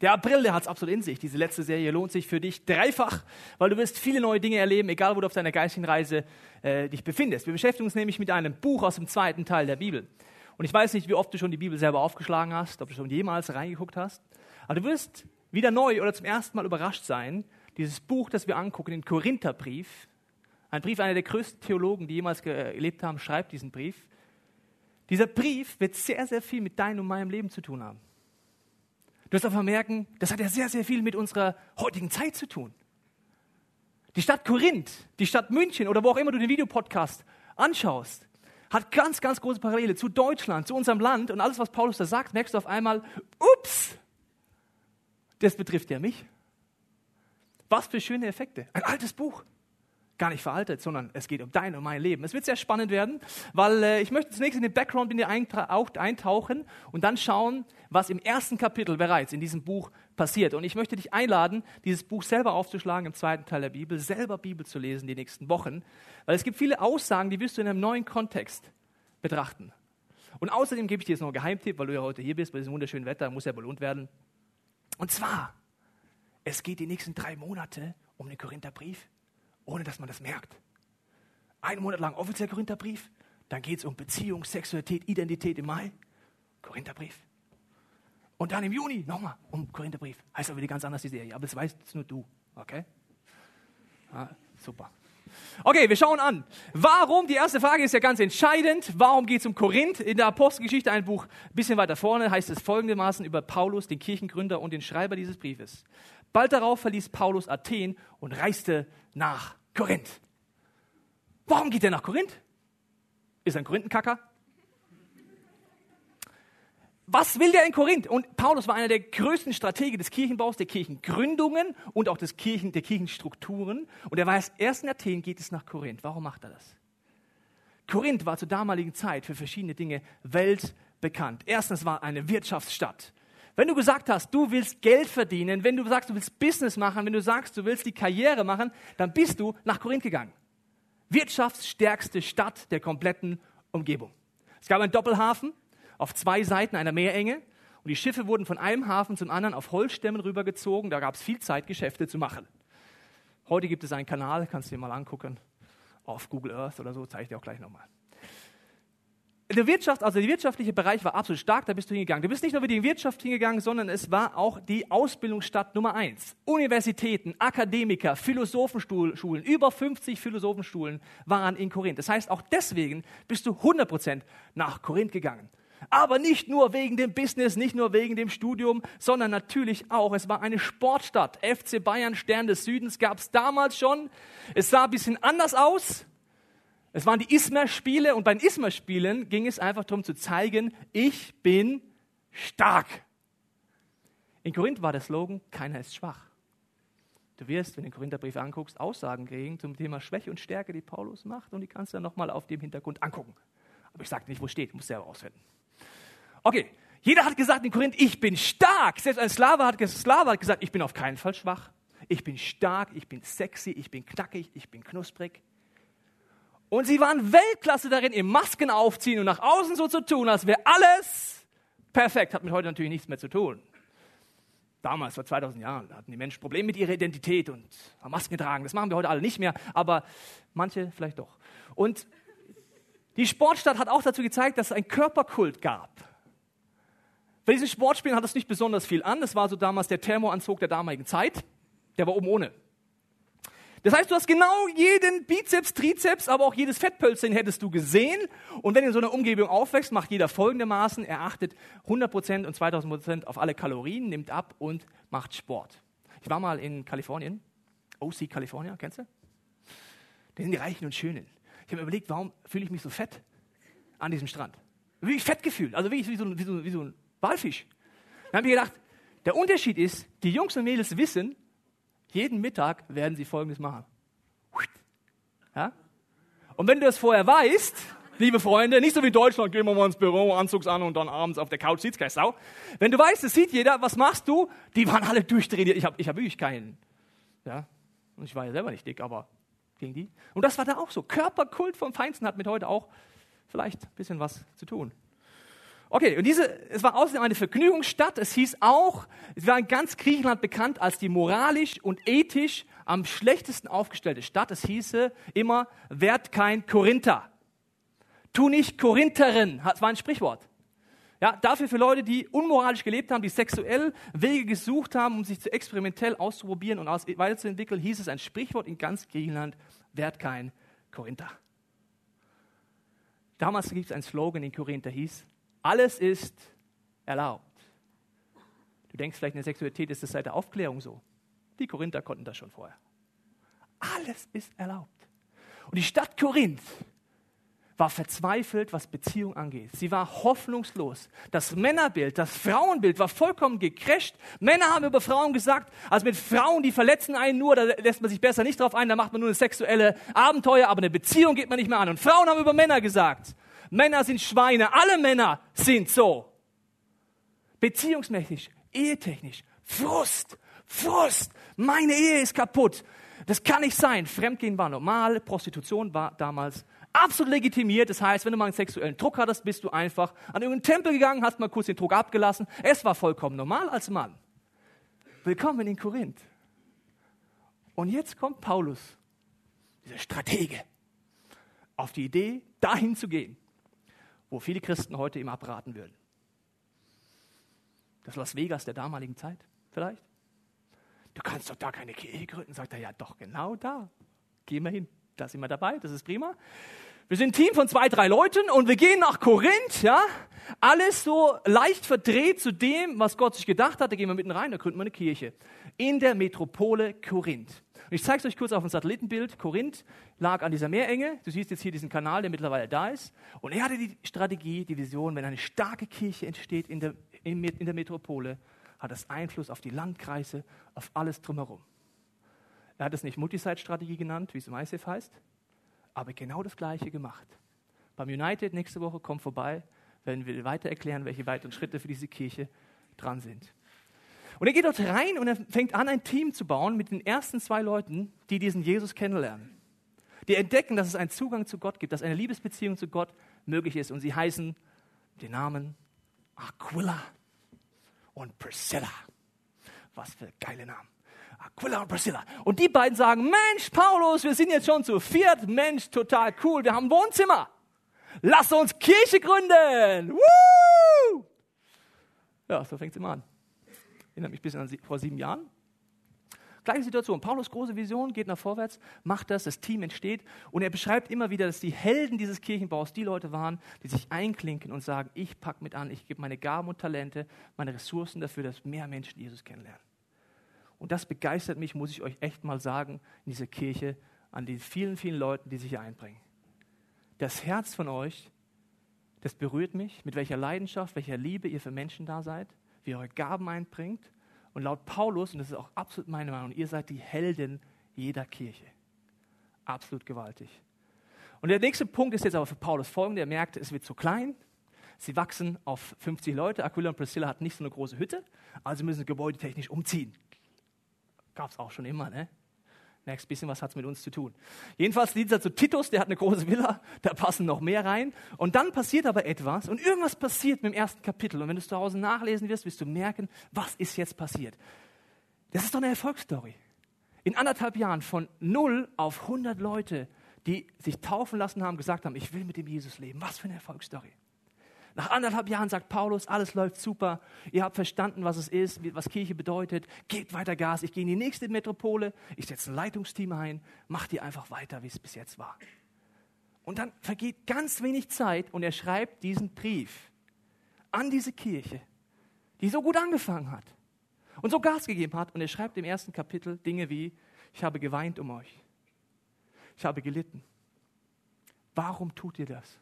Der April, der hat es absolut in sich. Diese letzte Serie lohnt sich für dich dreifach, weil du wirst viele neue Dinge erleben, egal wo du auf deiner geistigen Reise äh, dich befindest. Wir beschäftigen uns nämlich mit einem Buch aus dem zweiten Teil der Bibel. Und ich weiß nicht, wie oft du schon die Bibel selber aufgeschlagen hast, ob du schon jemals reingeguckt hast. Aber du wirst wieder neu oder zum ersten Mal überrascht sein, dieses Buch, das wir angucken, den Korintherbrief, ein Brief einer der größten Theologen, die jemals gelebt haben, schreibt diesen Brief. Dieser Brief wird sehr, sehr viel mit deinem und meinem Leben zu tun haben. Du wirst einfach merken, das hat ja sehr, sehr viel mit unserer heutigen Zeit zu tun. Die Stadt Korinth, die Stadt München oder wo auch immer du den Videopodcast anschaust, hat ganz, ganz große Parallele zu Deutschland, zu unserem Land. Und alles, was Paulus da sagt, merkst du auf einmal, ups, das betrifft ja mich. Was für schöne Effekte. Ein altes Buch gar nicht veraltet, sondern es geht um dein und mein Leben. Es wird sehr spannend werden, weil äh, ich möchte zunächst in den Background in dir eintauchen und dann schauen, was im ersten Kapitel bereits in diesem Buch passiert. Und ich möchte dich einladen, dieses Buch selber aufzuschlagen im zweiten Teil der Bibel, selber Bibel zu lesen die nächsten Wochen, weil es gibt viele Aussagen, die wirst du in einem neuen Kontext betrachten. Und außerdem gebe ich dir jetzt noch einen Geheimtipp, weil du ja heute hier bist, bei diesem wunderschönen Wetter, muss ja belohnt werden. Und zwar, es geht die nächsten drei Monate um den Korintherbrief ohne dass man das merkt. Einen Monat lang offiziell Korintherbrief, dann geht es um Beziehung, Sexualität, Identität im Mai, Korintherbrief. Und dann im Juni nochmal um Korintherbrief. Heißt aber wieder ganz anders die Serie, aber das weißt nur du, okay? Ah, super. Okay, wir schauen an. Warum? Die erste Frage ist ja ganz entscheidend. Warum geht es um Korinth? In der Apostelgeschichte, ein Buch ein bisschen weiter vorne, heißt es folgendermaßen über Paulus, den Kirchengründer und den Schreiber dieses Briefes. Bald darauf verließ Paulus Athen und reiste nach Korinth. Warum geht er nach Korinth? Ist er ein Korinthenkacker? Was will der in Korinth? Und Paulus war einer der größten Strategen des Kirchenbaus, der Kirchengründungen und auch des Kirchen, der Kirchenstrukturen. Und er weiß, erst in Athen geht es nach Korinth. Warum macht er das? Korinth war zur damaligen Zeit für verschiedene Dinge weltbekannt. Erstens war eine Wirtschaftsstadt. Wenn du gesagt hast, du willst Geld verdienen, wenn du sagst, du willst Business machen, wenn du sagst, du willst die Karriere machen, dann bist du nach Korinth gegangen. Wirtschaftsstärkste Stadt der kompletten Umgebung. Es gab einen Doppelhafen auf zwei Seiten einer Meerenge und die Schiffe wurden von einem Hafen zum anderen auf Holzstämmen rübergezogen. Da gab es viel Zeit, Geschäfte zu machen. Heute gibt es einen Kanal, kannst du dir mal angucken, auf Google Earth oder so, zeige ich dir auch gleich nochmal der Wirtschaft, also der wirtschaftliche Bereich war absolut stark, da bist du hingegangen. Du bist nicht nur für die Wirtschaft hingegangen, sondern es war auch die Ausbildungsstadt Nummer eins. Universitäten, Akademiker, Philosophenschulen, über 50 Philosophenschulen waren in Korinth. Das heißt, auch deswegen bist du 100% nach Korinth gegangen. Aber nicht nur wegen dem Business, nicht nur wegen dem Studium, sondern natürlich auch, es war eine Sportstadt. FC Bayern, Stern des Südens gab es damals schon. Es sah ein bisschen anders aus, es waren die Isma-Spiele und bei den Isma-Spielen ging es einfach darum zu zeigen, ich bin stark. In Korinth war der Slogan, keiner ist schwach. Du wirst, wenn du den Korintherbrief anguckst, Aussagen kriegen zum Thema Schwäche und Stärke, die Paulus macht und die kannst du dann nochmal auf dem Hintergrund angucken. Aber ich sage nicht, wo steht, musst selber ausfinden. Okay, jeder hat gesagt in Korinth, ich bin stark. Selbst ein Slave hat, Slave hat gesagt, ich bin auf keinen Fall schwach. Ich bin stark, ich bin sexy, ich bin knackig, ich bin knusprig. Und sie waren Weltklasse darin, im Masken aufziehen und nach außen so zu tun, als wäre alles perfekt. Hat mit heute natürlich nichts mehr zu tun. Damals, vor 2000 Jahren, hatten die Menschen Probleme mit ihrer Identität und haben Masken getragen. Das machen wir heute alle nicht mehr, aber manche vielleicht doch. Und die Sportstadt hat auch dazu gezeigt, dass es einen Körperkult gab. Bei diesen Sportspielen hat es nicht besonders viel an. Das war so damals der Thermoanzug der damaligen Zeit. Der war oben ohne. Das heißt, du hast genau jeden Bizeps, Trizeps, aber auch jedes Fettpölzchen hättest du gesehen. Und wenn du in so einer Umgebung aufwächst, macht jeder folgendermaßen. Er achtet 100% und 2000% auf alle Kalorien, nimmt ab und macht Sport. Ich war mal in Kalifornien. OC California, kennst du? Das sind die Reichen und Schönen. Ich habe mir überlegt, warum fühle ich mich so fett an diesem Strand? Wie fett gefühlt, also wie, wie, so, wie, so, wie so ein Walfisch. Dann habe ich gedacht, der Unterschied ist, die Jungs und Mädels wissen, jeden Mittag werden sie Folgendes machen. Ja? Und wenn du das vorher weißt, liebe Freunde. Nicht so wie in Deutschland, gehen wir mal ins Büro, Anzugs an und dann abends auf der Couch sieht's keine Sau. Wenn du weißt, es sieht jeder, was machst du? Die waren alle durchtrainiert. Ich habe ich hab wirklich keinen. Ja? Und ich war ja selber nicht dick, aber gegen die. Und das war da auch so. Körperkult vom Feinsten hat mit heute auch vielleicht ein bisschen was zu tun. Okay, und diese, es war außerdem eine Vergnügungsstadt. Es hieß auch, es war in ganz Griechenland bekannt als die moralisch und ethisch am schlechtesten aufgestellte Stadt. Es hieße immer, werd kein Korinther. Tu nicht Korintherin. Das war ein Sprichwort. Ja, dafür für Leute, die unmoralisch gelebt haben, die sexuell Wege gesucht haben, um sich zu experimentell auszuprobieren und weiterzuentwickeln, hieß es ein Sprichwort in ganz Griechenland, werd kein Korinther. Damals gibt es einen Slogan in Korinth, der hieß, alles ist erlaubt. Du denkst vielleicht, in der Sexualität ist das seit der Aufklärung so. Die Korinther konnten das schon vorher. Alles ist erlaubt. Und die Stadt Korinth war verzweifelt, was Beziehung angeht. Sie war hoffnungslos. Das Männerbild, das Frauenbild war vollkommen gecrasht. Männer haben über Frauen gesagt, also mit Frauen, die verletzen einen nur, da lässt man sich besser nicht drauf ein, da macht man nur eine sexuelle Abenteuer, aber eine Beziehung geht man nicht mehr an. Und Frauen haben über Männer gesagt, Männer sind Schweine, alle Männer sind so. Beziehungsmäßig, ehetechnisch, Frust, Frust, meine Ehe ist kaputt. Das kann nicht sein. Fremdgehen war normal, Prostitution war damals absolut legitimiert. Das heißt, wenn du mal einen sexuellen Druck hattest, bist du einfach an irgendeinen Tempel gegangen, hast mal kurz den Druck abgelassen. Es war vollkommen normal als Mann. Willkommen in Korinth. Und jetzt kommt Paulus, dieser Stratege, auf die Idee, dahin zu gehen, wo viele Christen heute ihm abraten würden. Das Las Vegas der damaligen Zeit, vielleicht? Du kannst doch da keine Kirche gründen. Sagt er, ja, doch, genau da. Gehen wir hin. Da sind wir dabei, das ist prima. Wir sind ein Team von zwei, drei Leuten und wir gehen nach Korinth, ja. Alles so leicht verdreht zu dem, was Gott sich gedacht hat. Da gehen wir mitten rein, da gründen wir eine Kirche. In der Metropole Korinth. Und ich zeige es euch kurz auf dem Satellitenbild. Korinth lag an dieser Meerenge. Du siehst jetzt hier diesen Kanal, der mittlerweile da ist. Und er hatte die Strategie, die Vision, wenn eine starke Kirche entsteht in der, in, in der Metropole, hat das Einfluss auf die Landkreise, auf alles drumherum. Er hat es nicht Multisite-Strategie genannt, wie es im ICF heißt, aber genau das Gleiche gemacht. Beim United nächste Woche kommt vorbei, werden wir weiter erklären, welche weiteren Schritte für diese Kirche dran sind. Und er geht dort rein und er fängt an, ein Team zu bauen mit den ersten zwei Leuten, die diesen Jesus kennenlernen. Die entdecken, dass es einen Zugang zu Gott gibt, dass eine Liebesbeziehung zu Gott möglich ist. Und sie heißen den Namen Aquila und Priscilla. Was für geile Namen. Aquila und Priscilla. Und die beiden sagen, Mensch, Paulus, wir sind jetzt schon zu viert. Mensch, total cool. Wir haben ein Wohnzimmer. Lass uns Kirche gründen. Woo! Ja, so fängt es immer an. Erinnert mich ein bisschen an vor sieben Jahren. Gleiche Situation. Paulus große Vision, geht nach vorwärts, macht das, das Team entsteht und er beschreibt immer wieder, dass die Helden dieses Kirchenbaus die Leute waren, die sich einklinken und sagen, ich packe mit an, ich gebe meine Gaben und Talente, meine Ressourcen dafür, dass mehr Menschen Jesus kennenlernen. Und das begeistert mich, muss ich euch echt mal sagen, in dieser Kirche, an den vielen, vielen Leuten, die sich hier einbringen. Das Herz von euch, das berührt mich, mit welcher Leidenschaft, welcher Liebe ihr für Menschen da seid, wie ihr eure Gaben einbringt. Und laut Paulus, und das ist auch absolut meine Meinung, ihr seid die Helden jeder Kirche. Absolut gewaltig. Und der nächste Punkt ist jetzt aber für Paulus folgender. Er merkt, es wird zu klein. Sie wachsen auf 50 Leute. Aquila und Priscilla hatten nicht so eine große Hütte, also müssen sie gebäudetechnisch umziehen. Gab es auch schon immer, ne? Merkst bisschen, was hat es mit uns zu tun. Jedenfalls dieser zu Titus, der hat eine große Villa, da passen noch mehr rein. Und dann passiert aber etwas und irgendwas passiert mit dem ersten Kapitel. Und wenn du es zu Hause nachlesen wirst, wirst du merken, was ist jetzt passiert. Das ist doch eine Erfolgsstory. In anderthalb Jahren von null auf 100 Leute, die sich taufen lassen haben, gesagt haben, ich will mit dem Jesus leben. Was für eine Erfolgsstory. Nach anderthalb Jahren sagt Paulus, alles läuft super, ihr habt verstanden, was es ist, was Kirche bedeutet, gebt weiter Gas, ich gehe in die nächste Metropole, ich setze ein Leitungsteam ein, macht ihr einfach weiter, wie es bis jetzt war. Und dann vergeht ganz wenig Zeit und er schreibt diesen Brief an diese Kirche, die so gut angefangen hat und so Gas gegeben hat. Und er schreibt im ersten Kapitel Dinge wie, ich habe geweint um euch, ich habe gelitten. Warum tut ihr das?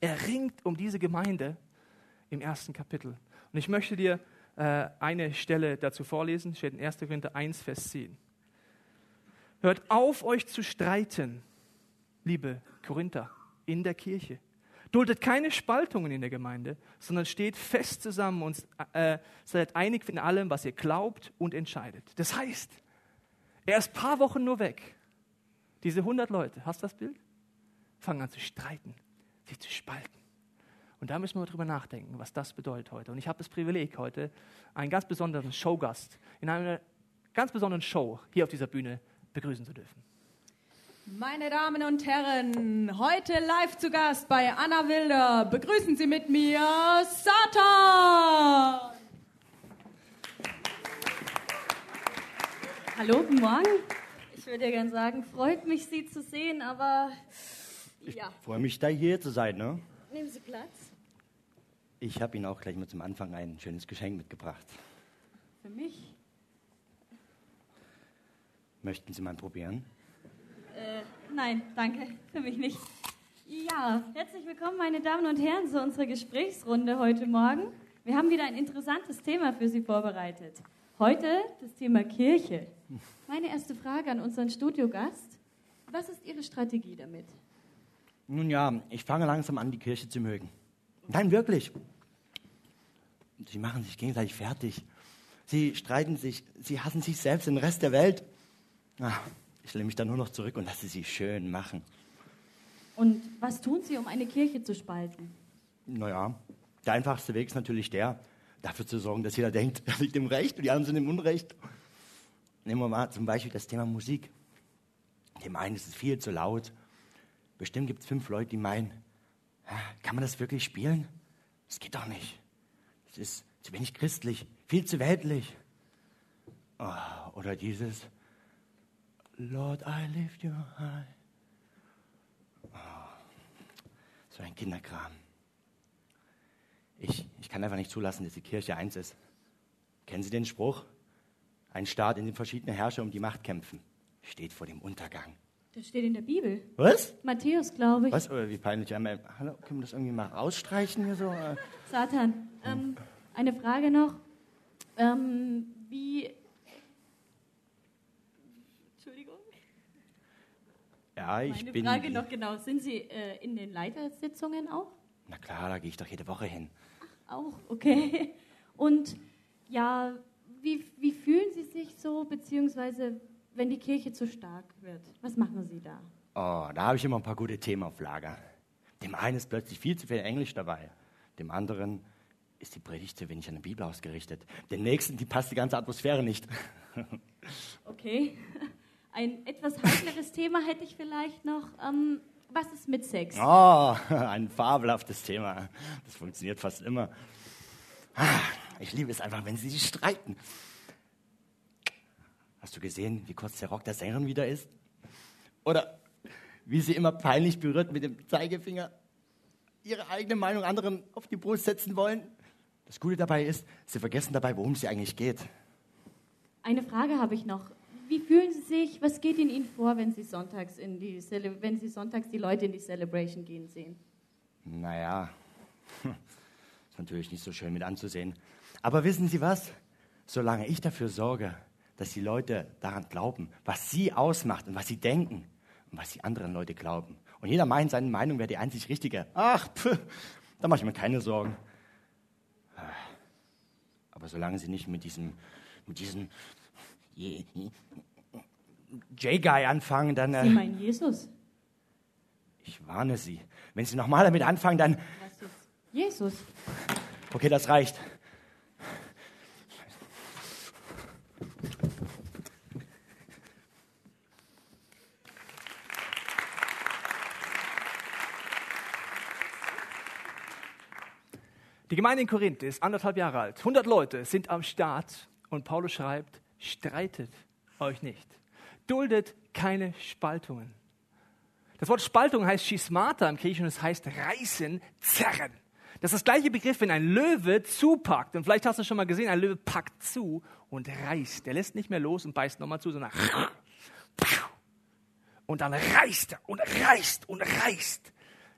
Er ringt um diese Gemeinde im ersten Kapitel. Und ich möchte dir äh, eine Stelle dazu vorlesen, steht in 1. Korinther 1, Vers 10. Hört auf, euch zu streiten, liebe Korinther. in der Kirche. Duldet keine Spaltungen in der Gemeinde, sondern steht fest zusammen und äh, seid einig in allem, was ihr glaubt und entscheidet. Das heißt, er ist ein paar Wochen nur weg. Diese 100 Leute, hast du das Bild? Fangen an zu streiten, sich zu spalten. Und da müssen wir drüber nachdenken, was das bedeutet heute. Und ich habe das Privileg, heute einen ganz besonderen Showgast in einer ganz besonderen Show hier auf dieser Bühne begrüßen zu dürfen. Meine Damen und Herren, heute live zu Gast bei Anna Wilder. Begrüßen Sie mit mir Satan! Hallo, guten Morgen. Ich würde ja gerne sagen, freut mich, Sie zu sehen, aber ja. Ich freue mich, da hier zu sein. Ne? Nehmen Sie Platz. Ich habe Ihnen auch gleich mal zum Anfang ein schönes Geschenk mitgebracht. Für mich? Möchten Sie mal probieren? Äh, nein, danke, für mich nicht. Ja, herzlich willkommen, meine Damen und Herren, zu unserer Gesprächsrunde heute Morgen. Wir haben wieder ein interessantes Thema für Sie vorbereitet. Heute das Thema Kirche. Meine erste Frage an unseren Studiogast. Was ist Ihre Strategie damit? Nun ja, ich fange langsam an, die Kirche zu mögen. Nein, wirklich. Sie machen sich gegenseitig fertig. Sie streiten sich, sie hassen sich selbst, den Rest der Welt. Ach, ich lehne mich da nur noch zurück und lasse sie schön machen. Und was tun Sie, um eine Kirche zu spalten? Naja, der einfachste Weg ist natürlich der, dafür zu sorgen, dass jeder denkt, er liegt im Recht und die anderen sind im Unrecht. Nehmen wir mal zum Beispiel das Thema Musik. Dem einen ist es viel zu laut. Bestimmt gibt es fünf Leute, die meinen, kann man das wirklich spielen? Das geht doch nicht. Das ist zu wenig christlich, viel zu weltlich. Oh, oder dieses Lord, I lift you high. Oh, so ein Kinderkram. Ich, ich kann einfach nicht zulassen, dass die Kirche eins ist. Kennen Sie den Spruch? Ein Staat, in dem verschiedene Herrscher um die Macht kämpfen, steht vor dem Untergang. Das steht in der Bibel. Was? Matthäus, glaube ich. Was? Oder wie peinlich. Hallo, können wir das irgendwie mal rausstreichen hier so? Satan, ähm, eine Frage noch. Ähm, wie. Entschuldigung. Ja, ich Meine bin. Frage noch genau. Sind Sie äh, in den Leitersitzungen auch? Na klar, da gehe ich doch jede Woche hin. Auch, okay. Und ja, wie, wie fühlen Sie sich so, beziehungsweise wenn die Kirche zu stark wird? Was machen Sie da? Oh, da habe ich immer ein paar gute Themen auf Lager. Dem einen ist plötzlich viel zu viel Englisch dabei. Dem anderen ist die Predigt zu wenig an der Bibel ausgerichtet. Dem nächsten, die passt die ganze Atmosphäre nicht. Okay. Ein etwas heikleres Thema hätte ich vielleicht noch. Ähm, was ist mit Sex? Oh, ein fabelhaftes Thema. Das funktioniert fast immer. Ah, Ich liebe es einfach, wenn sie sich streiten. Hast du gesehen, wie kurz der Rock der Sängerin wieder ist? Oder wie sie immer peinlich berührt mit dem Zeigefinger ihre eigene Meinung anderen auf die Brust setzen wollen? Das Gute dabei ist, sie vergessen dabei, worum es eigentlich geht. Eine Frage habe ich noch. Wie fühlen Sie sich, was geht in Ihnen vor, wenn Sie sonntags, in die, Cele wenn Sie sonntags die Leute in die Celebration gehen sehen? Naja, ist natürlich nicht so schön mit anzusehen. Aber wissen Sie was? Solange ich dafür sorge, dass die Leute daran glauben, was sie ausmacht und was sie denken und was die anderen Leute glauben. Und jeder meint, seine Meinung wäre die einzig richtige. Ach, pff, da mache ich mir keine Sorgen. Aber solange sie nicht mit diesem, mit diesem J-Guy anfangen, dann... Sie Äh, meinen Jesus? ich warne Sie. Wenn Sie nochmal damit anfangen, dann... Was jetzt? Jesus. Okay, das reicht. Gemeinde in Korinth ist anderthalb Jahre alt. 100 Leute sind am Start und Paulus schreibt, streitet euch nicht. Duldet keine Spaltungen. Das Wort Spaltung heißt Schismata im Griechischen es heißt reißen, zerren. Das ist das gleiche Begriff, wenn ein Löwe zupackt. Und vielleicht hast du schon mal gesehen, ein Löwe packt zu und reißt. Der lässt nicht mehr los und beißt nochmal zu, sondern und dann reißt er und reißt und reißt.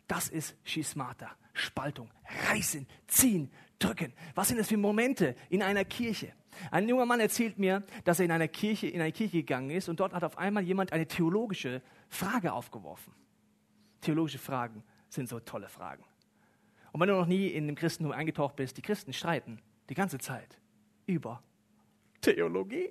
Das ist Schismata, Spaltung, reißen, ziehen, drücken. Was sind das für Momente in einer Kirche? Ein junger Mann erzählt mir, dass er in einer Kirche, in eine Kirche gegangen ist und dort hat auf einmal jemand eine theologische Frage aufgeworfen. Theologische Fragen. sind so tolle Fragen. Und wenn du noch nie in dem Christentum eingetaucht bist, die Christen streiten die ganze Zeit über Theologie.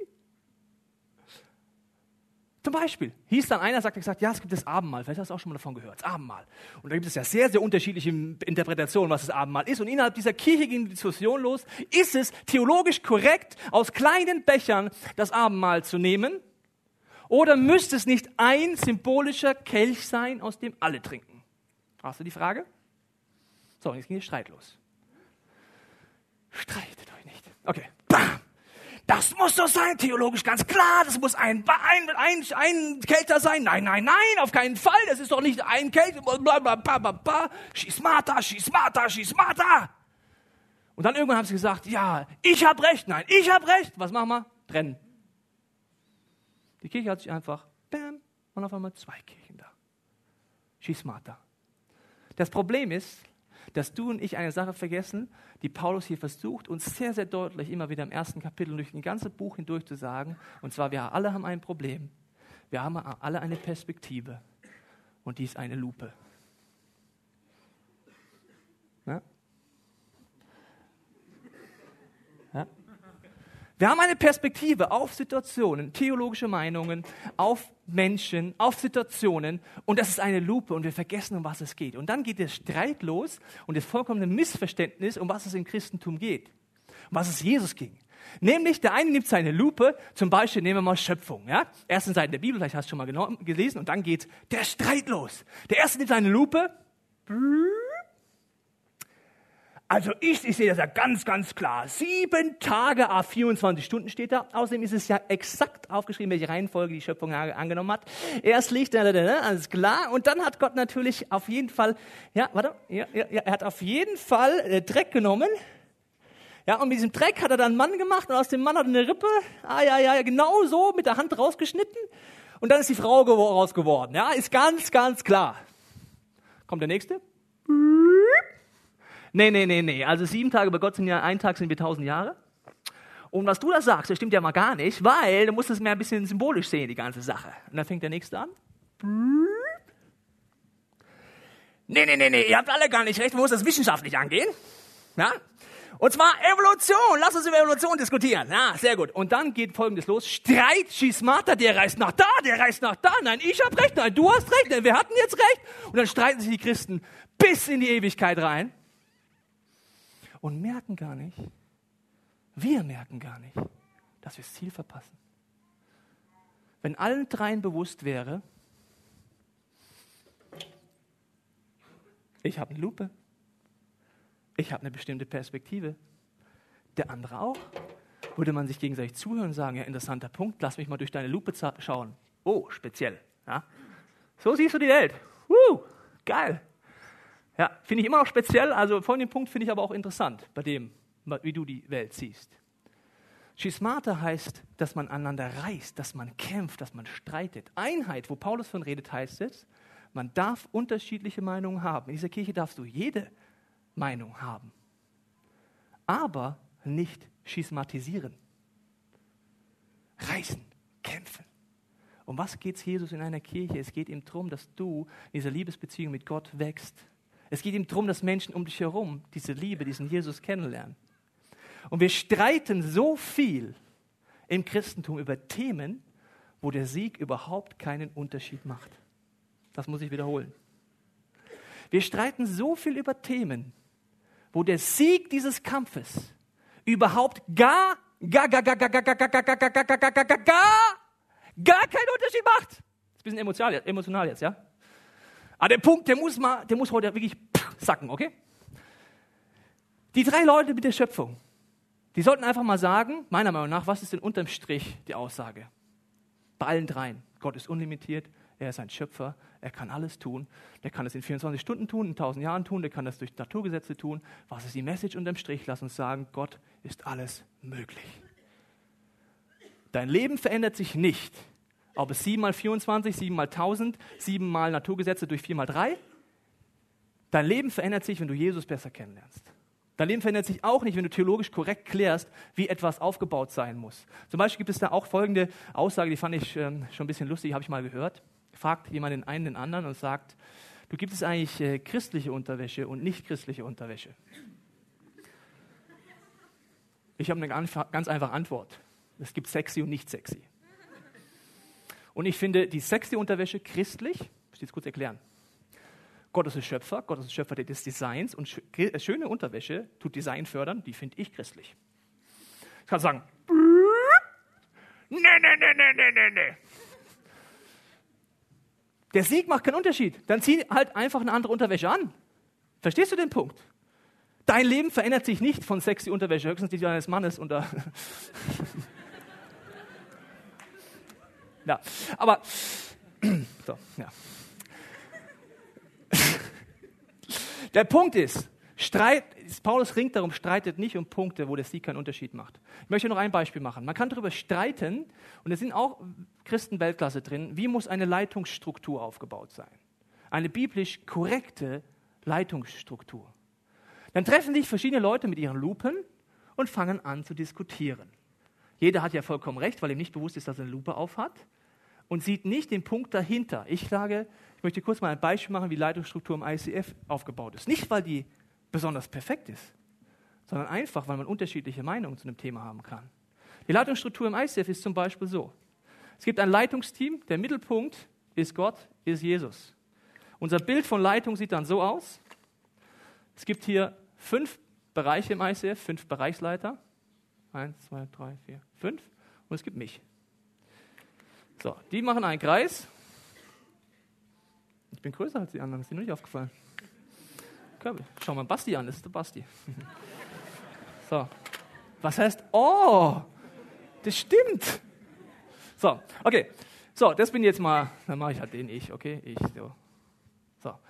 Zum Beispiel hieß dann einer, sagt gesagt, ja, es gibt das Abendmahl. Vielleicht hast du auch schon mal davon gehört, das Abendmahl. Und da gibt es ja sehr, sehr unterschiedliche Interpretationen, was das Abendmahl ist. Und innerhalb dieser Kirche ging die Diskussion los, ist es theologisch korrekt, aus kleinen Bechern das Abendmahl zu nehmen? Oder müsste es nicht ein symbolischer Kelch sein, aus dem alle trinken? Hast du die Frage? So, jetzt ging der Streit los. Streitet euch nicht. Okay. Bam! Das muss so sein, theologisch ganz klar. Das muss ein, ein, ein, ein Kelter sein. Nein, nein, nein, auf keinen Fall. Das ist doch nicht ein Kelter. Blablabla. Schismata, Schismata, Schismata. Und dann irgendwann haben sie gesagt, ja, ich habe recht. Nein, ich habe recht. Was machen wir? Trennen. Die Kirche hat sich einfach, bam, und auf einmal zwei Kirchen da. Schismata. Das Problem ist, dass du und ich eine Sache vergessen, die Paulus hier versucht, uns sehr, sehr deutlich immer wieder im ersten Kapitel durch ein ganzes Buch hindurch zu sagen. Und zwar, wir alle haben ein Problem. Wir haben alle eine Perspektive. Und die ist eine Lupe. Ja? Ja? Wir haben eine Perspektive auf Situationen, theologische Meinungen, auf Menschen, auf Situationen und das ist eine Lupe und wir vergessen, um was es geht. Und dann geht der Streit los und das vollkommene Missverständnis, um was es im Christentum geht, um was es Jesus ging. Nämlich, der eine nimmt seine Lupe, zum Beispiel nehmen wir mal Schöpfung. Ja? Ersten Seiten der Bibel, vielleicht hast du schon mal gelesen, und dann geht der Streit los. Der erste nimmt seine Lupe, also ich, ich sehe das ja ganz, ganz klar. Sieben Tage, a 24 Stunden steht da. Außerdem ist es ja exakt aufgeschrieben, welche Reihenfolge die Schöpfung angenommen hat. Erst Licht, alles klar. Und dann hat Gott natürlich auf jeden Fall, ja, warte, ja, ja, er hat auf jeden Fall äh, Dreck genommen. Ja, und mit diesem Dreck hat er dann einen Mann gemacht und aus dem Mann hat er eine Rippe. Ah, ja, ja, genau so mit der Hand rausgeschnitten. Und dann ist die Frau raus geworden. Ja, ist ganz, ganz klar. Kommt der nächste. Nee, nee, nee, nee. Also sieben Tage bei Gott sind ja, ein Tag sind wie tausend Jahre. Und was du da sagst, das stimmt ja mal gar nicht, weil du musst es mehr ein bisschen symbolisch sehen, die ganze Sache. Und dann fängt der nächste an. Nee, nee, nee, nee, ihr habt alle gar nicht recht, man muss das wissenschaftlich angehen. Ja? Und zwar Evolution. Lass uns über Evolution diskutieren. Ja, sehr gut. Und dann geht folgendes los. Streit, Schismata, der reist nach da, der reist nach da. Nein, ich hab recht, nein, du hast recht, nein, wir hatten jetzt recht. Und dann streiten sich die Christen bis in die Ewigkeit rein und merken gar nicht, wir merken gar nicht, dass wir das Ziel verpassen. Wenn allen dreien bewusst wäre, ich habe eine Lupe, ich habe eine bestimmte Perspektive, der andere auch, würde man sich gegenseitig zuhören und sagen, ja, interessanter Punkt, lass mich mal durch deine Lupe schauen. Oh, speziell. Ja? So siehst du die Welt. Uh, geil. Ja, finde ich immer noch speziell. Also folgenden Punkt finde ich aber auch interessant bei dem, wie du die Welt siehst. Schismata heißt, dass man aneinander reißt, dass man kämpft, dass man streitet. Einheit, wo Paulus von redet, heißt es, man darf unterschiedliche Meinungen haben. In dieser Kirche darfst du jede Meinung haben. Aber nicht schismatisieren. Reißen, kämpfen. Um was geht es Jesus in einer Kirche? Es geht ihm darum, dass du in dieser Liebesbeziehung mit Gott wächst es geht ihm darum, dass Menschen um dich herum diese Liebe, diesen Jesus kennenlernen. Und wir streiten so viel im Christentum über Themen, wo der Sieg überhaupt keinen Unterschied macht. Das muss ich wiederholen. Wir streiten so viel über Themen, wo der Sieg dieses Kampfes überhaupt gar, gar, gar, gar, gar, gar, gar, gar, gar, gar, gar, gar, gar, gar, gar, gar, gar keinen Unterschied macht. Das ist ein bisschen emotional, jetzt, ja? Aber der Punkt, der muss, mal, der muss heute wirklich sacken, okay? Die drei Leute mit der Schöpfung, die sollten einfach mal sagen, meiner Meinung nach, was ist denn unterm Strich die Aussage? Bei allen dreien. Gott ist unlimitiert, er ist ein Schöpfer, er kann alles tun. Der kann es in 24 Stunden tun, in 1000 Jahren tun, der kann das durch Naturgesetze tun. Was ist die Message unterm Strich? Lass uns sagen, Gott ist alles möglich. Dein Leben verändert sich nicht, ob es 7 mal 24, 7 mal 1000, 7 mal Naturgesetze durch 4 mal 3. Dein Leben verändert sich, wenn du Jesus besser kennenlernst. Dein Leben verändert sich auch nicht, wenn du theologisch korrekt klärst, wie etwas aufgebaut sein muss. Zum Beispiel gibt es da auch folgende Aussage, die fand ich ähm, schon ein bisschen lustig, habe ich mal gehört. Fragt jemand den einen den anderen und sagt, Du gibt es eigentlich äh, christliche Unterwäsche und nicht christliche Unterwäsche? Ich habe eine ganz, ganz einfache Antwort. Es gibt sexy und nicht sexy. Und ich finde die sexy Unterwäsche christlich, muss ich jetzt kurz erklären. Gott ist der Schöpfer, Gott ist der Schöpfer des Designs und äh, schöne Unterwäsche tut Design fördern, die finde ich christlich. Ich kann sagen, nee, nee, nee, nee, nee, nee, nee. Der Sieg macht keinen Unterschied. Dann zieh halt einfach eine andere Unterwäsche an. Verstehst du den Punkt? Dein Leben verändert sich nicht von sexy Unterwäsche, höchstens die deines Mannes unter. ja, aber so, ja. Der Punkt ist, Streit, Paulus ringt darum, streitet nicht um Punkte, wo der Sieg keinen Unterschied macht. Ich möchte noch ein Beispiel machen. Man kann darüber streiten, und es sind auch Christen Weltklasse drin, wie muss eine Leitungsstruktur aufgebaut sein. Eine biblisch korrekte Leitungsstruktur. Dann treffen sich verschiedene Leute mit ihren Lupen und fangen an zu diskutieren. Jeder hat ja vollkommen recht, weil ihm nicht bewusst ist, dass er eine Lupe aufhat und sieht nicht den Punkt dahinter. Ich sage, ich möchte kurz mal ein Beispiel machen, wie Leitungsstruktur im ICF aufgebaut ist. Nicht, weil die besonders perfekt ist, sondern einfach, weil man unterschiedliche Meinungen zu einem Thema haben kann. Die Leitungsstruktur im ICF ist zum Beispiel so. Es gibt ein Leitungsteam, der Mittelpunkt ist Gott, ist Jesus. Unser Bild von Leitung sieht dann so aus. Es gibt hier fünf Bereiche im ICF, fünf Bereichsleiter. Eins, zwei, drei, vier, fünf. Und es gibt mich. So, die machen einen Kreis. Ich bin größer als die anderen, ist dir nicht aufgefallen. Schau mal Basti an, das ist der Basti. So. Was heißt, oh, das stimmt. So, okay. So, das bin jetzt mal, dann mache ich halt den ich, okay? Ich, so.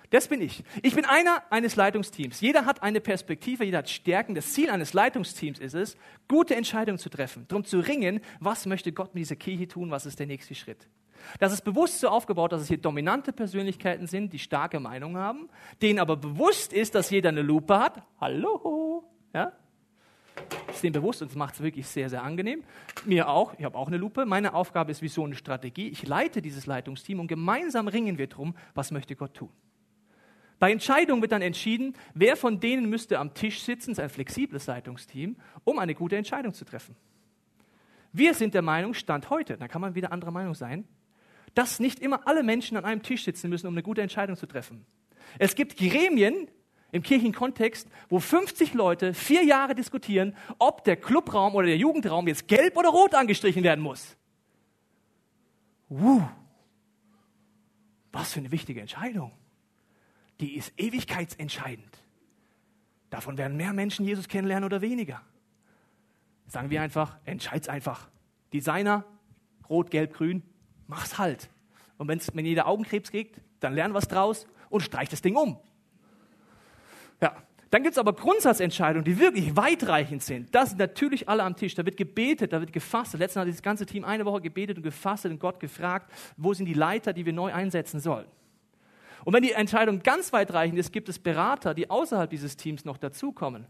So, das bin ich. Ich bin einer eines Leitungsteams. Jeder hat eine Perspektive, jeder hat Stärken. Das Ziel eines Leitungsteams ist es, gute Entscheidungen zu treffen, darum zu ringen, was möchte Gott mit dieser Kirche tun, was ist der nächste Schritt. Das ist bewusst so aufgebaut, dass es hier dominante Persönlichkeiten sind, die starke Meinung haben, denen aber bewusst ist, dass jeder eine Lupe hat. Hallo, ja? Ist dem bewusst und macht es wirklich sehr, sehr angenehm. Mir auch, ich habe auch eine Lupe. Meine Aufgabe ist Vision und Strategie. Ich leite dieses Leitungsteam und gemeinsam ringen wir darum, was möchte Gott tun. Bei Entscheidungen wird dann entschieden, wer von denen müsste am Tisch sitzen, ist ein flexibles Leitungsteam, um eine gute Entscheidung zu treffen. Wir sind der Meinung, Stand heute, da kann man wieder anderer Meinung sein, dass nicht immer alle Menschen an einem Tisch sitzen müssen, um eine gute Entscheidung zu treffen. Es gibt Gremien im Kirchenkontext, wo 50 Leute vier Jahre diskutieren, ob der Clubraum oder der Jugendraum jetzt gelb oder rot angestrichen werden muss. Uh, was für eine wichtige Entscheidung. Die ist ewigkeitsentscheidend. Davon werden mehr Menschen Jesus kennenlernen oder weniger. Sagen wir einfach, entscheid's einfach. Designer, rot, gelb, grün, mach's halt. Und wenn's, wenn jeder Augenkrebs kriegt, dann lern was draus und streich das Ding um. Ja, dann gibt es aber Grundsatzentscheidungen, die wirklich weitreichend sind. Das sind natürlich alle am Tisch. Da wird gebetet, da wird gefastet. Letztens hat das ganze Team eine Woche gebetet und gefastet und Gott gefragt, wo sind die Leiter, die wir neu einsetzen sollen. Und wenn die Entscheidung ganz weitreichend ist, gibt es Berater, die außerhalb dieses Teams noch dazukommen.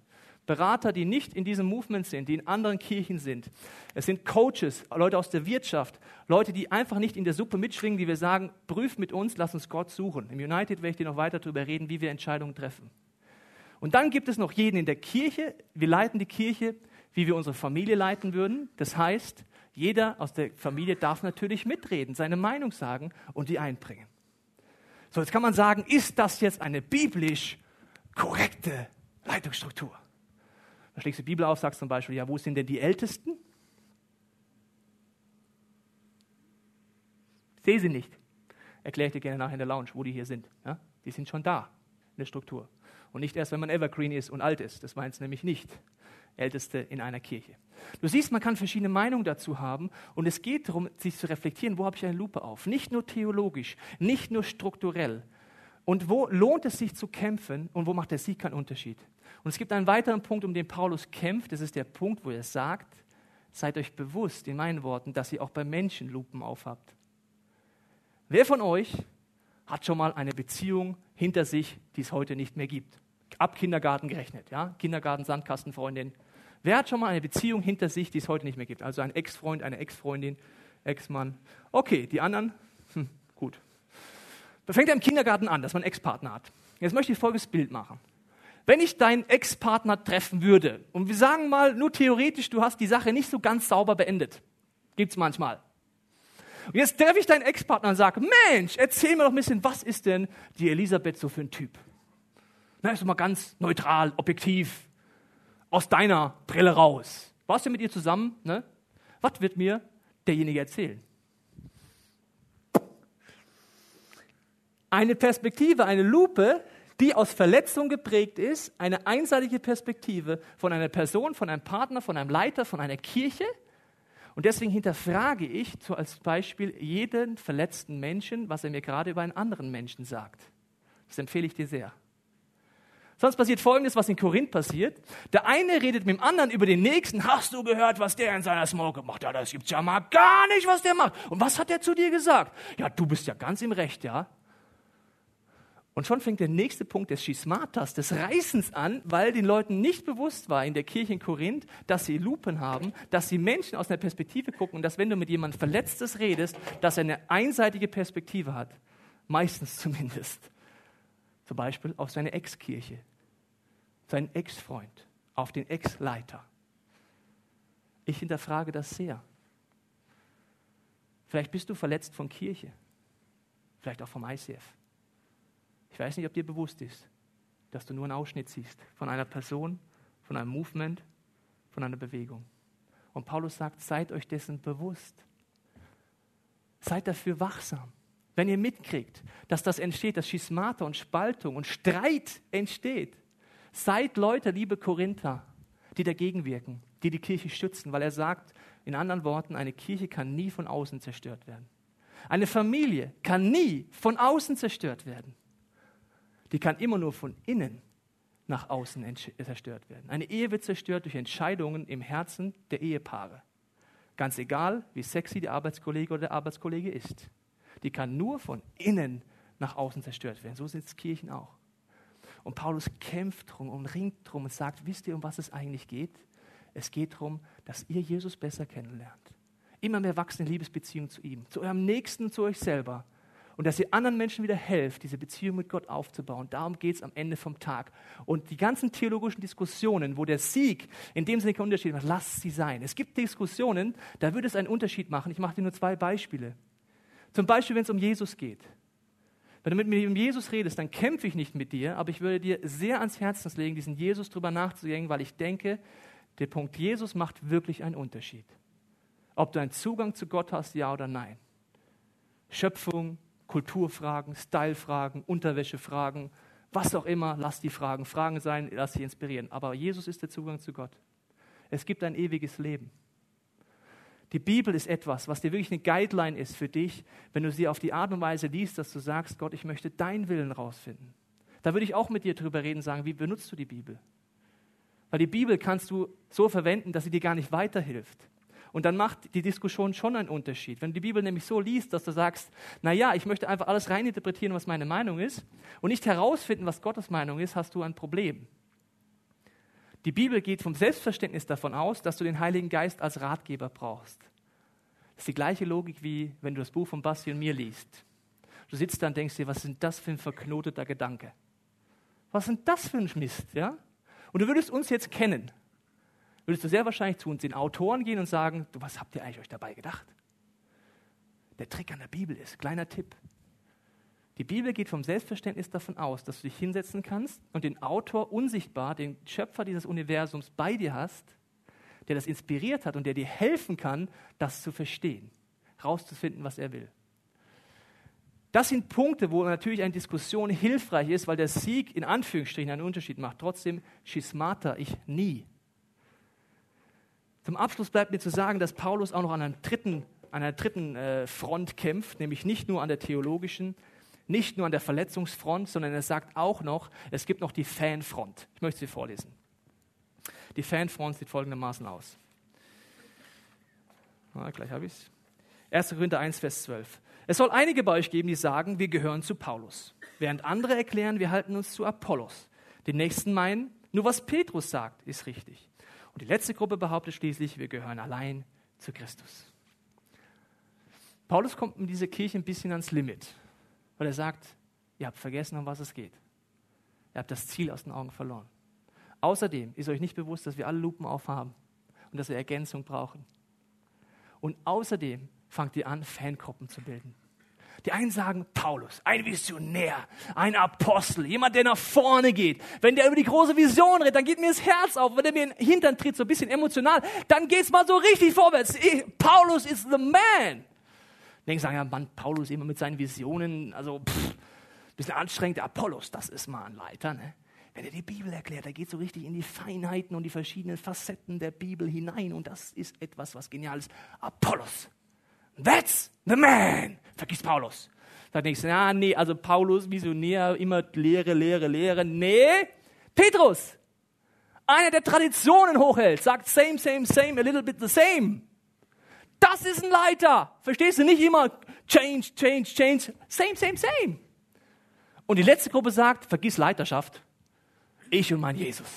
Berater, die nicht in diesem Movement sind, die in anderen Kirchen sind. Es sind Coaches, Leute aus der Wirtschaft, Leute, die einfach nicht in der Suppe mitschwingen, die wir sagen, prüf mit uns, lass uns Gott suchen. Im United werde ich dir noch weiter darüber reden, wie wir Entscheidungen treffen. Und dann gibt es noch jeden in der Kirche. Wir leiten die Kirche, wie wir unsere Familie leiten würden. Das heißt, jeder aus der Familie darf natürlich mitreden, seine Meinung sagen und die einbringen. So, jetzt kann man sagen, ist das jetzt eine biblisch korrekte Leitungsstruktur? Da schlägst du die Bibel auf, sagst zum Beispiel, ja, wo sind denn die Ältesten? Ich sehe sie nicht. Erkläre ich dir gerne nachher in der Lounge, wo die hier sind. Ja? Die sind schon da in der Struktur. Und nicht erst, wenn man Evergreen ist und alt ist. Das meint es nämlich nicht. Älteste in einer Kirche. Du siehst, man kann verschiedene Meinungen dazu haben und es geht darum, sich zu reflektieren, wo habe ich eine Lupe auf? Nicht nur theologisch, nicht nur strukturell. Und wo lohnt es sich zu kämpfen und wo macht der Sieg keinen Unterschied? Und es gibt einen weiteren Punkt, um den Paulus kämpft. Das ist der Punkt, wo er sagt, seid euch bewusst, in meinen Worten, dass ihr auch bei Menschen Lupen aufhabt. Wer von euch hat schon mal eine Beziehung hinter sich, die es heute nicht mehr gibt? Ab Kindergarten gerechnet, ja? Kindergarten, Sandkastenfreundin. Wer hat schon mal eine Beziehung hinter sich, die es heute nicht mehr gibt? Also ein Ex-Freund, eine Ex-Freundin, Ex-Mann. Okay, die anderen, hm, gut. Da fängt er im Kindergarten an, dass man einen Ex-Partner hat. Jetzt möchte ich folgendes Bild machen. Wenn ich deinen Ex-Partner treffen würde und wir sagen mal nur theoretisch, du hast die Sache nicht so ganz sauber beendet, gibt's manchmal. Und jetzt treffe ich deinen Ex-Partner und sage, Mensch, erzähl mir doch ein bisschen, was ist denn die Elisabeth so für ein Typ? Na, ist mal ganz neutral, objektiv, aus deiner Brille raus. Warst du mit ihr zusammen? Ne? Was wird mir derjenige erzählen? Eine Perspektive, eine Lupe, die aus Verletzung geprägt ist, eine einseitige Perspektive von einer Person, von einem Partner, von einem Leiter, von einer Kirche. Und deswegen hinterfrage ich so als Beispiel jeden verletzten Menschen, was er mir gerade über einen anderen Menschen sagt. Das empfehle ich dir sehr. Sonst passiert Folgendes, was in Korinth passiert. Der eine redet mit dem anderen über den nächsten. Hast du gehört, was der in seiner Smoke macht? Ja, das gibt's ja mal gar nicht, was der macht. Und was hat er zu dir gesagt? Ja, du bist ja ganz im Recht, ja. Und schon fängt der nächste Punkt des Schismatas, des Reißens an, weil den Leuten nicht bewusst war in der Kirche in Korinth, dass sie Lupen haben, dass sie Menschen aus einer Perspektive gucken und dass wenn du mit jemandem Verletztes redest, dass er eine einseitige Perspektive hat. Meistens zumindest. Zum Beispiel auf seine Ex-Kirche, seinen Ex-Freund, auf den Ex-Leiter. Ich hinterfrage das sehr. Vielleicht bist du verletzt von Kirche, vielleicht auch vom ICF. Ich weiß nicht, ob dir bewusst ist, dass du nur einen Ausschnitt siehst von einer Person, von einem Movement, von einer Bewegung. Und Paulus sagt, seid euch dessen bewusst. Seid dafür wachsam. Wenn ihr mitkriegt, dass das entsteht, dass Schismata und Spaltung und Streit entsteht, seid Leute, liebe Korinther, die dagegen wirken, die die Kirche stützen, weil er sagt, in anderen Worten, eine Kirche kann nie von außen zerstört werden. Eine Familie kann nie von außen zerstört werden die kann immer nur von innen nach außen zerstört werden. Eine Ehe wird zerstört durch Entscheidungen im Herzen der Ehepaare. Ganz egal, wie sexy der Arbeitskollege oder der Arbeitskollege ist. Die kann nur von innen nach außen zerstört werden. So sind es Kirchen auch. Und Paulus kämpft drum und ringt drum und sagt, wisst ihr, um was es eigentlich geht? Es geht darum, dass ihr Jesus besser kennenlernt. Immer mehr wachsende Liebesbeziehung zu ihm, zu eurem Nächsten, zu euch selber und dass ihr anderen Menschen wieder helft, diese Beziehung mit Gott aufzubauen. Darum geht es am Ende vom Tag. Und die ganzen theologischen Diskussionen, wo der Sieg in dem Sinne keinen Unterschied macht, lasst sie sein. Es gibt Diskussionen, da würde es einen Unterschied machen. Ich mache dir nur zwei Beispiele. Zum Beispiel, wenn es um Jesus geht. Wenn du mit mir um Jesus redest, dann kämpfe ich nicht mit dir, aber ich würde dir sehr ans Herz legen, diesen Jesus drüber nachzudenken, weil ich denke, der Punkt Jesus macht wirklich einen Unterschied. Ob du einen Zugang zu Gott hast, ja oder nein. Schöpfung, Kulturfragen, Stylefragen, Unterwäschefragen, was auch immer, lass die Fragen Fragen sein, lass sie inspirieren. Aber Jesus ist der Zugang zu Gott. Es gibt ein ewiges Leben. Die Bibel ist etwas, was dir wirklich eine Guideline ist für dich, wenn du sie auf die Art und Weise liest, dass du sagst, Gott, ich möchte deinen Willen rausfinden. Da würde ich auch mit dir drüber reden, sagen, wie benutzt du die Bibel? Weil die Bibel kannst du so verwenden, dass sie dir gar nicht weiterhilft. Und dann macht die Diskussion schon einen Unterschied. Wenn du die Bibel nämlich so liest, dass du sagst, na ja, ich möchte einfach alles reininterpretieren, was meine Meinung ist, und nicht herausfinden, was Gottes Meinung ist, hast du ein Problem. Die Bibel geht vom Selbstverständnis davon aus, dass du den Heiligen Geist als Ratgeber brauchst. Das ist die gleiche Logik, wie wenn du das Buch von Basti und mir liest. Du sitzt da und denkst dir, was ist das für ein verknoteter Gedanke? Was ist das für ein Mist, ja? Und du würdest uns jetzt kennen würdest du sehr wahrscheinlich zu uns den Autoren gehen und sagen, du, was habt ihr eigentlich euch dabei gedacht? Der Trick an der Bibel ist, kleiner Tipp. Die Bibel geht vom Selbstverständnis davon aus, dass du dich hinsetzen kannst und den Autor unsichtbar, den Schöpfer dieses Universums bei dir hast, der das inspiriert hat und der dir helfen kann, das zu verstehen, rauszufinden, was er will. Das sind Punkte, wo natürlich eine Diskussion hilfreich ist, weil der Sieg in Anführungsstrichen einen Unterschied macht. Trotzdem, Schismata, ich nie. Zum Abschluss bleibt mir zu sagen, dass Paulus auch noch an, dritten, an einer dritten äh, Front kämpft, nämlich nicht nur an der theologischen, nicht nur an der Verletzungsfront, sondern er sagt auch noch, es gibt noch die Fanfront. Ich möchte sie vorlesen. Die Fanfront sieht folgendermaßen aus. Ah, gleich habe ich es. 1. Korinther 1, Vers 12. Es soll einige bei euch geben, die sagen, wir gehören zu Paulus, während andere erklären, wir halten uns zu Apollos. Die nächsten meinen, nur was Petrus sagt, ist richtig. Und die letzte Gruppe behauptet schließlich, wir gehören allein zu Christus. Paulus kommt in diese Kirche ein bisschen ans Limit, weil er sagt, Ihr habt vergessen, um was es geht. Ihr habt das Ziel aus den Augen verloren. Außerdem ist euch nicht bewusst, dass wir alle Lupen aufhaben und dass wir Ergänzung brauchen. Und außerdem fangt ihr an, Fangruppen zu bilden. Die einen sagen, Paulus, ein Visionär, ein Apostel, jemand, der nach vorne geht. Wenn der über die große Vision redet, dann geht mir das Herz auf. Wenn er mir in den Hintern tritt, so ein bisschen emotional, dann geht's mal so richtig vorwärts. Ich, Paulus is the man. Denken sagen, ja, Mann, Paulus immer mit seinen Visionen, also pff, bisschen anstrengend. Apollos, das ist mal ein Leiter, ne? Wenn er die Bibel erklärt, er geht so richtig in die Feinheiten und die verschiedenen Facetten der Bibel hinein. Und das ist etwas, was genial ist. Apollos, That's the man. Vergiss Paulus. Sagt nichts, ja, nee, also Paulus, Visionär, immer Lehre, Lehre, Lehre. Nee, Petrus, einer der Traditionen hochhält, sagt same, same, same, a little bit the same. Das ist ein Leiter. Verstehst du? Nicht immer change, change, change, same, same, same. Und die letzte Gruppe sagt, vergiss Leiterschaft. Ich und mein Jesus.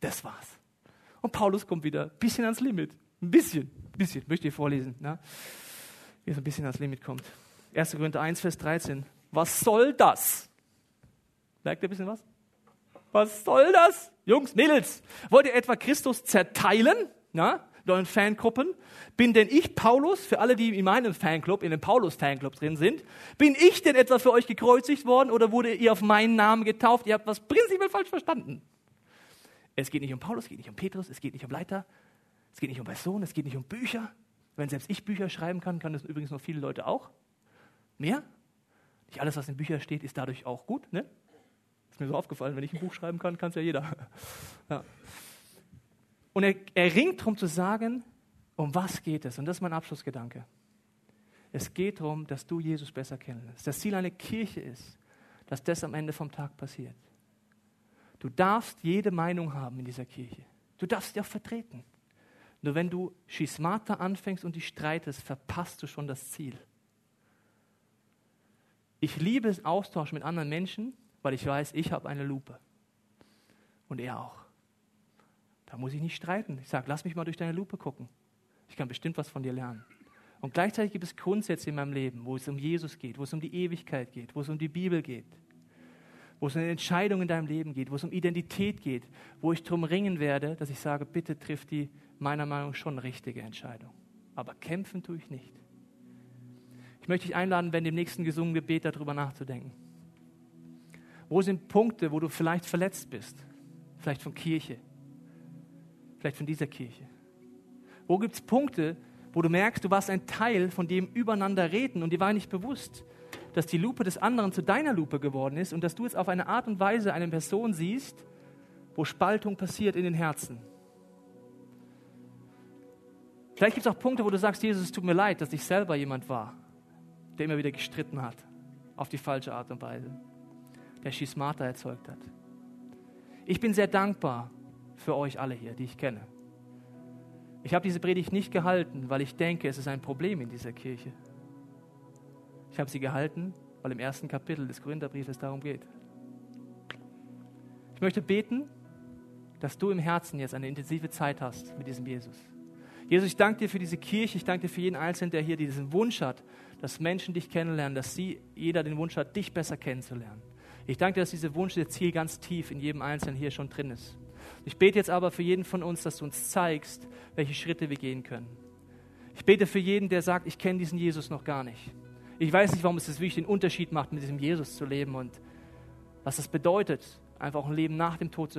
Das war's. Und Paulus kommt wieder ein bisschen ans Limit. Ein bisschen bisschen, möchte ich vorlesen, ne? wie es ein bisschen ans Limit kommt. 1. Korinther 1, Vers 13. Was soll das? Merkt ihr ein bisschen was? Was soll das? Jungs, Mädels, wollt ihr etwa Christus zerteilen? Na, in euren Fangruppen? Bin denn ich Paulus, für alle, die in meinem Fanclub, in dem Paulus-Fanclub drin sind, bin ich denn etwa für euch gekreuzigt worden oder wurde ihr auf meinen Namen getauft? Ihr habt was prinzipiell falsch verstanden. Es geht nicht um Paulus, es geht nicht um Petrus, es geht nicht um Leiter, es geht nicht um Personen, es geht nicht um Bücher. Wenn selbst ich Bücher schreiben kann, kann das übrigens noch viele Leute auch. Mehr? Nicht alles, was in Büchern steht, ist dadurch auch gut. Ne? Ist mir so aufgefallen, wenn ich ein Buch schreiben kann, kann es ja jeder. Ja. Und er, er ringt darum zu sagen, um was geht es? Und das ist mein Abschlussgedanke. Es geht darum, dass du Jesus besser kennenlernst. Das Ziel einer Kirche ist, dass das am Ende vom Tag passiert. Du darfst jede Meinung haben in dieser Kirche. Du darfst sie auch vertreten. Nur wenn du Schismata anfängst und dich streitest, verpasst du schon das Ziel. Ich liebe es Austausch mit anderen Menschen, weil ich weiß, ich habe eine Lupe. Und er auch. Da muss ich nicht streiten. Ich sage, lass mich mal durch deine Lupe gucken. Ich kann bestimmt was von dir lernen. Und gleichzeitig gibt es Grundsätze in meinem Leben, wo es um Jesus geht, wo es um die Ewigkeit geht, wo es um die Bibel geht, wo es um eine Entscheidung in deinem Leben geht, wo es um Identität geht, wo ich darum ringen werde, dass ich sage, bitte triff die meiner Meinung nach schon richtige Entscheidung. Aber kämpfen tue ich nicht. Ich möchte dich einladen, wenn dem nächsten gesungenen Gebet darüber nachzudenken. Wo sind Punkte, wo du vielleicht verletzt bist? Vielleicht von Kirche, vielleicht von dieser Kirche. Wo gibt es Punkte, wo du merkst, du warst ein Teil von dem Übereinander reden und dir war nicht bewusst, dass die Lupe des anderen zu deiner Lupe geworden ist und dass du jetzt auf eine Art und Weise eine Person siehst, wo Spaltung passiert in den Herzen. Vielleicht gibt es auch Punkte, wo du sagst, Jesus, es tut mir leid, dass ich selber jemand war, der immer wieder gestritten hat, auf die falsche Art und Weise, der Schismata erzeugt hat. Ich bin sehr dankbar für euch alle hier, die ich kenne. Ich habe diese Predigt nicht gehalten, weil ich denke, es ist ein Problem in dieser Kirche. Ich habe sie gehalten, weil im ersten Kapitel des Korintherbriefes darum geht. Ich möchte beten, dass du im Herzen jetzt eine intensive Zeit hast mit diesem Jesus. Jesus, ich danke dir für diese Kirche, ich danke dir für jeden Einzelnen, der hier diesen Wunsch hat, dass Menschen dich kennenlernen, dass sie, jeder den Wunsch hat, dich besser kennenzulernen. Ich danke dir, dass dieser Wunsch, das Ziel ganz tief in jedem Einzelnen hier schon drin ist. Ich bete jetzt aber für jeden von uns, dass du uns zeigst, welche Schritte wir gehen können. Ich bete für jeden, der sagt, ich kenne diesen Jesus noch gar nicht. Ich weiß nicht, warum es wirklich den Unterschied macht, mit diesem Jesus zu leben und was das bedeutet, einfach auch ein Leben nach dem Tod zu